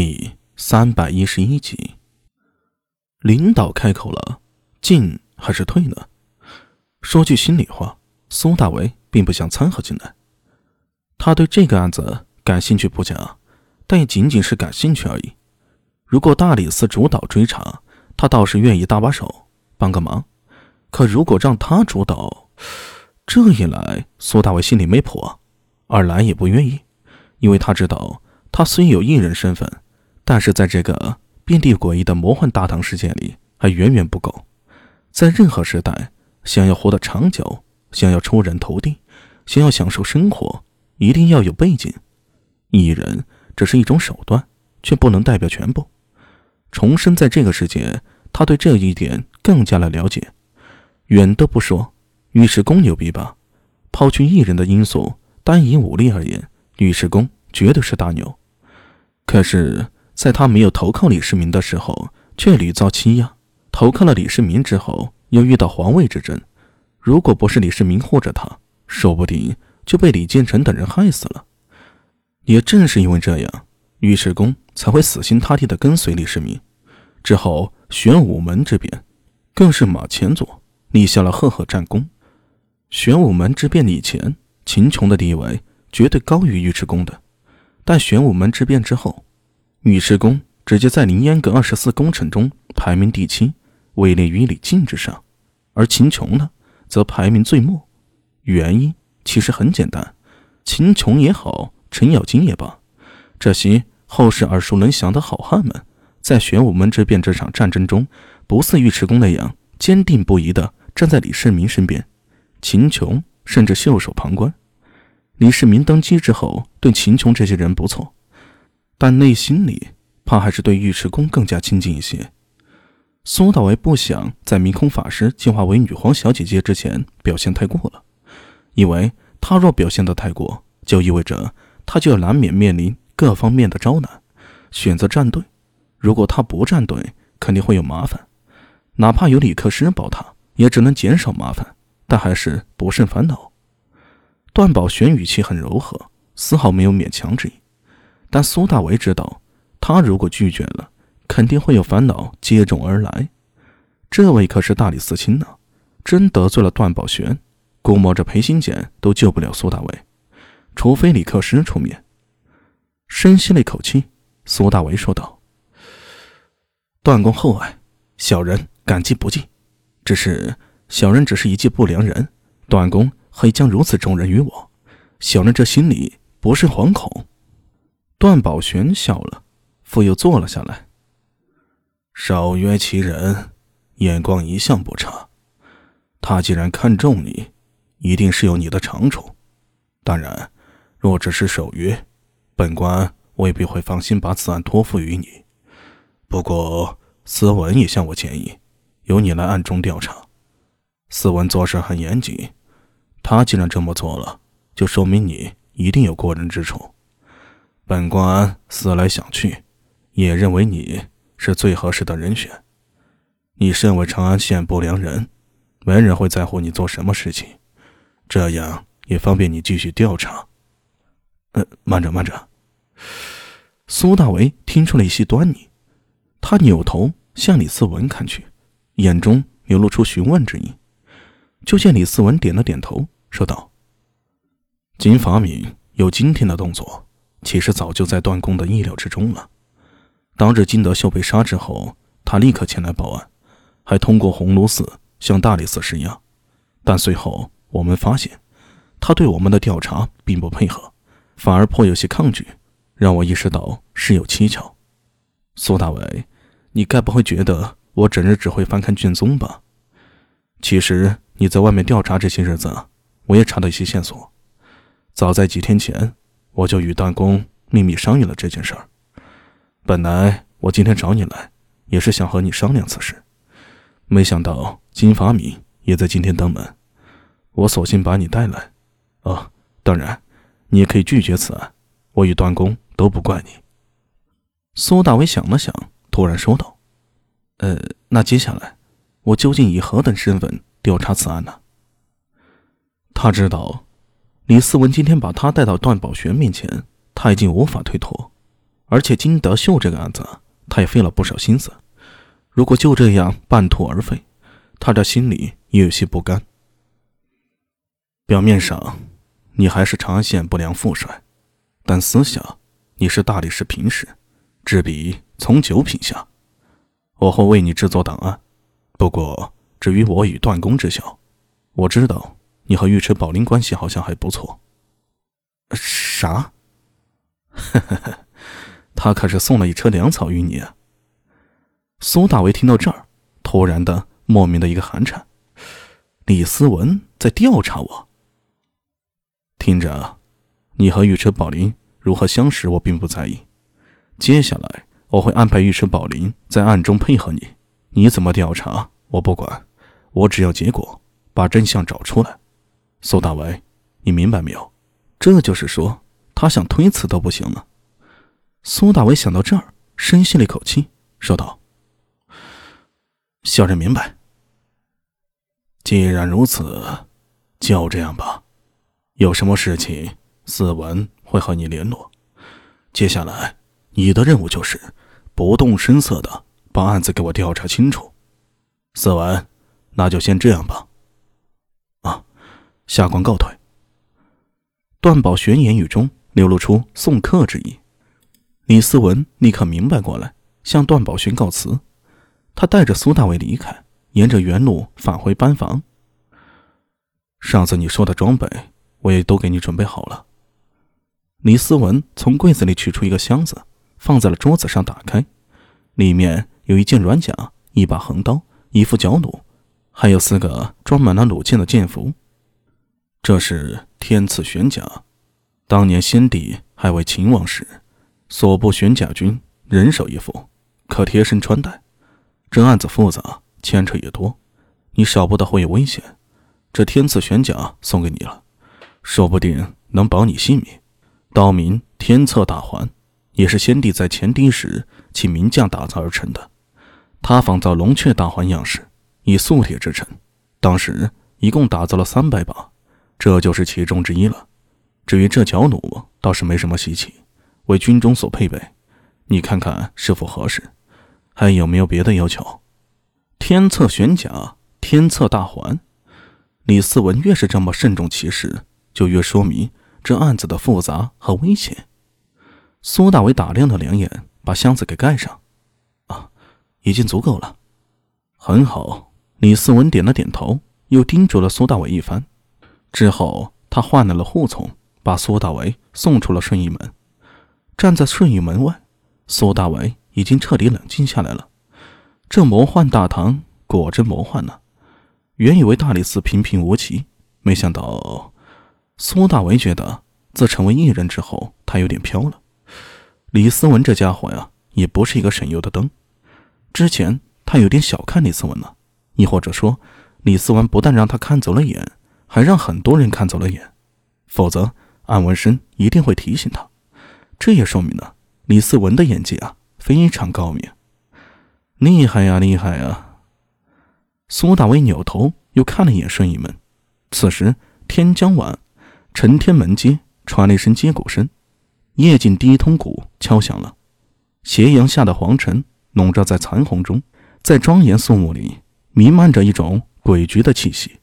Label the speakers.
Speaker 1: 第三百一十一集，领导开口了，进还是退呢？说句心里话，苏大为并不想掺和进来。他对这个案子感兴趣不假，但也仅仅是感兴趣而已。如果大理寺主导追查，他倒是愿意搭把手帮个忙。可如果让他主导，这一来苏大为心里没谱，二来也不愿意，因为他知道。他虽有艺人身份，但是在这个遍地诡异的魔幻大唐世界里，还远远不够。在任何时代，想要活得长久，想要出人头地，想要享受生活，一定要有背景。艺人只是一种手段，却不能代表全部。重生在这个世界，他对这一点更加的了解。远的不说，尉迟恭牛逼吧？抛去艺人的因素，单以武力而言，尉迟恭绝对是大牛。可是，在他没有投靠李世民的时候，却屡遭欺压；投靠了李世民之后，又遇到皇位之争。如果不是李世民护着他，说不定就被李建成等人害死了。也正是因为这样，尉迟恭才会死心塌地地跟随李世民。之后，玄武门之变，更是马前佐立下了赫赫战功。玄武门之变以前，秦琼的地位绝对高于尉迟恭的。但玄武门之变之后，尉迟恭直接在凌烟阁二十四功臣中排名第七，位列于李靖之上，而秦琼呢，则排名最末。原因其实很简单，秦琼也好，程咬金也罢，这些后世耳熟能详的好汉们，在玄武门之变这场战争中，不似尉迟恭那样坚定不移地站在李世民身边，秦琼甚至袖手旁观。李世民登基之后，对秦琼这些人不错，但内心里怕还是对尉迟恭更加亲近一些。苏大为不想在明空法师进化为女皇小姐姐之前表现太过了，因为他若表现得太过，就意味着他就要难免面临各方面的招难。选择站队，如果他不站队，肯定会有麻烦。哪怕有李克师保他，也只能减少麻烦，但还是不胜烦恼。段宝玄语气很柔和，丝毫没有勉强之意。但苏大为知道，他如果拒绝了，肯定会有烦恼接踵而来。这位可是大理寺卿呢，真得罪了段宝玄，估摸着裴行俭都救不了苏大为，除非李克石出面。深吸了一口气，苏大为说道：“段公厚爱，小人感激不尽。只是小人只是一介不良人，段公。”会将如此重任于我，小人这心里不是惶恐。段宝玄笑了，复又坐了下来。少约其人，眼光一向不差。他既然看中你，一定是有你的长处。当然，若只是守约，本官未必会放心把此案托付于你。不过，斯文也向我建议，由你来暗中调查。斯文做事很严谨。他既然这么做了，就说明你一定有过人之处。本官思来想去，也认为你是最合适的人选。你身为长安县不良人，没人会在乎你做什么事情，这样也方便你继续调查。呃，慢着慢着。苏大为听出了一些端倪，他扭头向李思文看去，眼中流露出询问之意。就见李思文点了点头，说道：“金法敏有今天的动作，其实早就在段公的意料之中了。当日金德秀被杀之后，他立刻前来报案，还通过鸿胪寺向大理寺施压。但随后我们发现，他对我们的调查并不配合，反而颇有些抗拒，让我意识到事有蹊跷。苏大伟，你该不会觉得我整日只会翻看卷宗吧？其实……”你在外面调查这些日子，我也查到一些线索。早在几天前，我就与段公秘密商议了这件事儿。本来我今天找你来，也是想和你商量此事，没想到金发敏也在今天登门，我索性把你带来。哦，当然，你也可以拒绝此案，我与段公都不怪你。苏大伟想了想，突然说道：“呃，那接下来，我究竟以何等身份？”调查此案呢？他知道，李思文今天把他带到段宝玄面前，他已经无法推脱。而且金德秀这个案子，他也费了不少心思。如果就这样半途而废，他这心里也有些不甘。表面上，你还是长安县不良副帅，但私下你是大理石平时，执笔从九品下。我会为你制作档案。不过，至于我与段公知晓，我知道你和尉迟宝林关系好像还不错。
Speaker 2: 啥？
Speaker 1: 呵呵呵，他可是送了一车粮草与你啊！苏大为听到这儿，突然的莫名的一个寒颤。李思文在调查我。听着，你和尉迟宝林如何相识，我并不在意。接下来我会安排尉迟宝林在暗中配合你。你怎么调查，我不管，我只要结果，把真相找出来。苏大为，你明白没有？这就是说，他想推辞都不行了。苏大为想到这儿，深吸了一口气，说道：“小人明白。既然如此，就这样吧。有什么事情，思文会和你联络。接下来，你的任务就是不动声色的把案子给我调查清楚。思文，那就先这样吧。下官告退。”段宝玄言语中流露出送客之意，李思文立刻明白过来，向段宝玄告辞。他带着苏大伟离开，沿着原路返回班房。上次你说的装备，我也都给你准备好了。李思文从柜子里取出一个箱子，放在了桌子上，打开，里面有一件软甲、一把横刀、一副角弩，还有四个装满了弩箭的箭符。这是天赐玄甲，当年先帝还为秦王时，所部玄甲军人手一副，可贴身穿戴。这案子复杂，牵扯也多，你少不得会有危险。这天赐玄甲送给你了，说不定能保你性命。刀名天策大环，也是先帝在前帝时请名将打造而成的。他仿造龙雀大环样式，以素铁制成，当时一共打造了三百把。这就是其中之一了。至于这角弩，倒是没什么稀奇，为军中所配备。你看看是否合适？还有没有别的要求？天策玄甲，天策大环。李四文越是这么慎重其事，就越说明这案子的复杂和危险。苏大伟打量了两眼，把箱子给盖上。啊，已经足够了。很好。李四文点了点头，又叮嘱了苏大伟一番。之后，他换来了护从，把苏大为送出了顺义门。站在顺义门外，苏大为已经彻底冷静下来了。这魔幻大唐果真魔幻呢！原以为大理寺平平无奇，没想到苏大为觉得自成为艺人之后，他有点飘了。李思文这家伙呀，也不是一个省油的灯。之前他有点小看李思文了，亦或者说，李思文不但让他看走了眼。还让很多人看走了眼，否则安文生一定会提醒他。这也说明了李四文的演技啊非常高明，厉害呀厉害呀！苏大威扭头又看了一眼顺义门，此时天将晚，陈天门街传来一声接鼓声，夜景第一通鼓敲响了。斜阳下的黄尘笼罩在残红中，在庄严肃穆里弥漫着一种诡谲的气息。